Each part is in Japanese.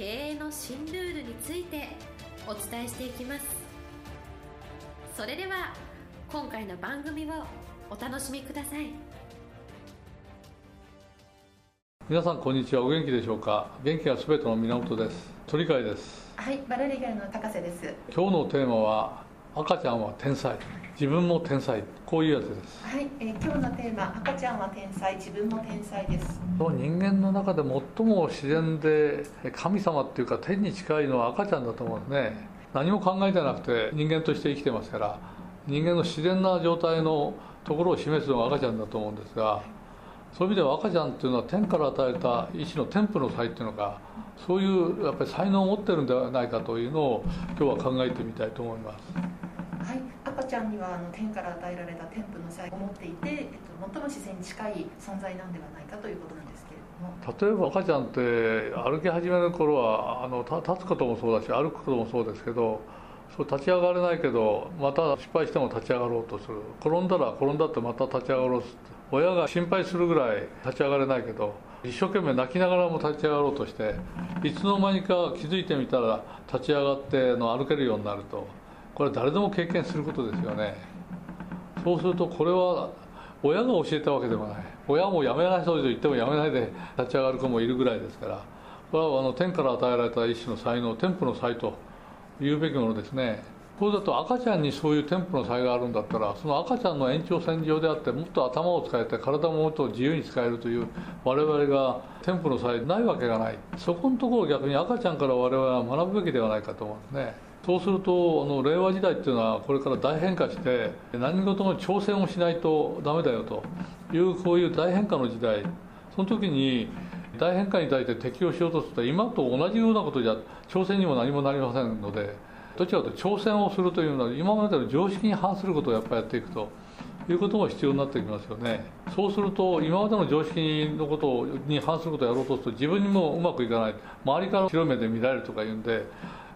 経営の新ルールについてお伝えしていきます。それでは今回の番組をお楽しみください。皆さんこんにちは。お元気でしょうか？元気がすべての源です。鳥飼です。はいバレリガの高瀬です。今日のテーマは赤ちゃんは天才。自分も天才。こういうやつです。はい、えー、今日のテーマ赤ちゃんは天才。自分も天才です。人間の中で最も自然で神様っていうか天に近いのは赤ちゃんだと思うんですね。何も考えてなくて人間として生きてますから人間の自然な状態のところを示すのが赤ちゃんだと思うんですがそういう意味では赤ちゃんっていうのは天から与えた一種の天賦の才っていうのがそういうやっぱり才能を持ってるんではないかというのを今日は考えてみたいと思いますちゃんにはあの天から与えられた天賦の才を持っていて、えっと、最も自然に近い存在なんではないかということなんですけれども。例えば赤ちゃんって歩き始める頃はあの立つこともそうだし歩くこともそうですけどそう立ち上がれないけどまた失敗しても立ち上がろうとする。転んだら転んだってまた立ち上がろうと親が心配するぐらい立ち上がれないけど一生懸命泣きながらも立ち上がろうとしていつの間にか気づいてみたら立ち上がっての歩けるようになると。これ誰でも経験することですよね。そうするとこれは親が教えたわけでもない。親もやめない人と言ってもやめないで立ち上がる子もいるぐらいですから。これはあの天から与えられた一種の才能天賦の才と言うべきものですね。これだと赤ちゃんにそういう天賦の才があるんだったらその赤ちゃんの延長線上であってもっと頭を使えて体ももっと自由に使えるという我々が天賦の才ないわけがない。そこのところを逆に赤ちゃんから我々は学ぶべきではないかと思うんですね。そうするとあの令和時代っていうのはこれから大変化して何事も挑戦をしないとダメだよと。いうこういう大変化の時代。その時に大変化に対して適応しようとすると今と同じようなことじゃ挑戦にも何もなりませんのでどちらかというと挑戦をするというのは今までの常識に反することをやっぱりやっていくということも必要になってきますよね。そうすると今までの常識のことに反することをやろうとすると自分にもうまくいかない。周りから白目で見られるとか言うんで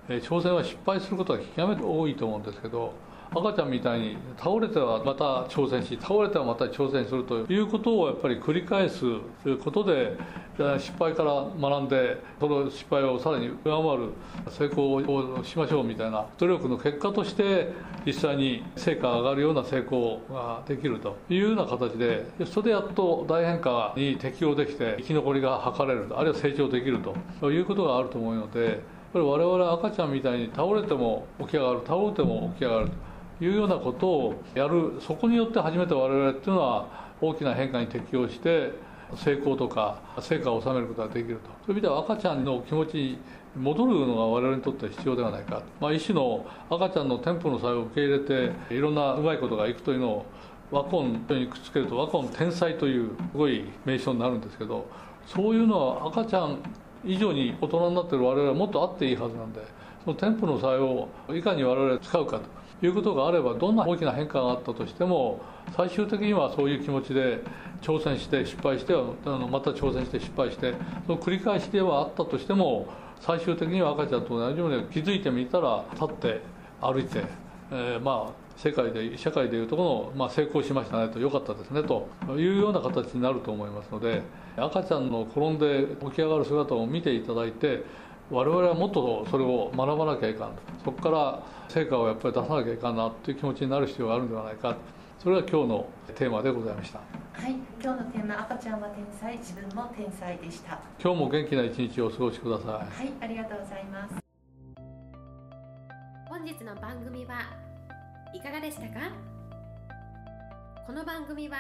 挑戦は失敗することが極めて多いと思うんですけど赤ちゃんみたいに倒れてはまた挑戦し倒れてはまた挑戦するということをやっぱり繰り返すことで失敗から学んでその失敗をさらに上回る成功をしましょうみたいな努力の結果として実際に成果が上がるような成功ができるというような形でそれでやっと大変化に適応できて生き残りが図れるあるいは成長できるということがあると思うのでぱり我々赤ちゃんみたいに倒れても起き上がる倒れても起き上がるいうようなことをやるそこによって初めて我々っていうのは大きな変化に適応して成功とか成果を収めることができると。そういう意味では赤ちゃんの気持ちに戻るのが我々にとっては必要ではないか、まあ、一種の赤ちゃんのテンポの差を受け入れていろんなうまいことがいくというのをワコンにくっつけるとワコン天才というすごい名称になるんですけどそういうのは赤ちゃん以上に大人になっている我々はもっとあっていいはずなんでその店舗の際をいかに我々使うかと。いうことがあればどんな大きな変化があったとしても最終的にはそういう気持ちで挑戦して失敗してまた挑戦して失敗してその繰り返しではあったとしても最終的には赤ちゃんと同じように気づいてみたら立って歩いて、えー、まあ世界で社会でいうところの、まあ、成功しましたねとよかったですねというような形になると思いますので赤ちゃんの転んで起き上がる姿を見ていただいて我々はもっとそれを学ばなきゃいかんと。そこから成果をやっぱり出さなきゃいかんなという気持ちになる必要があるんではないか。それが今日のテーマでございました。はい今日のテーマ赤ちゃんは天才自分も天才でした。今日も元気な一日をお過ごしください。はいありがとうございます。本日の番組はいかがでしたか？この番組は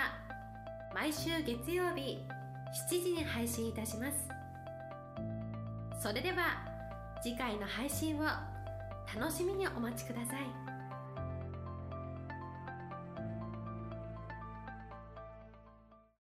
毎週月曜日7時に配信いたしますそれでは次回の配信を楽しみにお待ちください。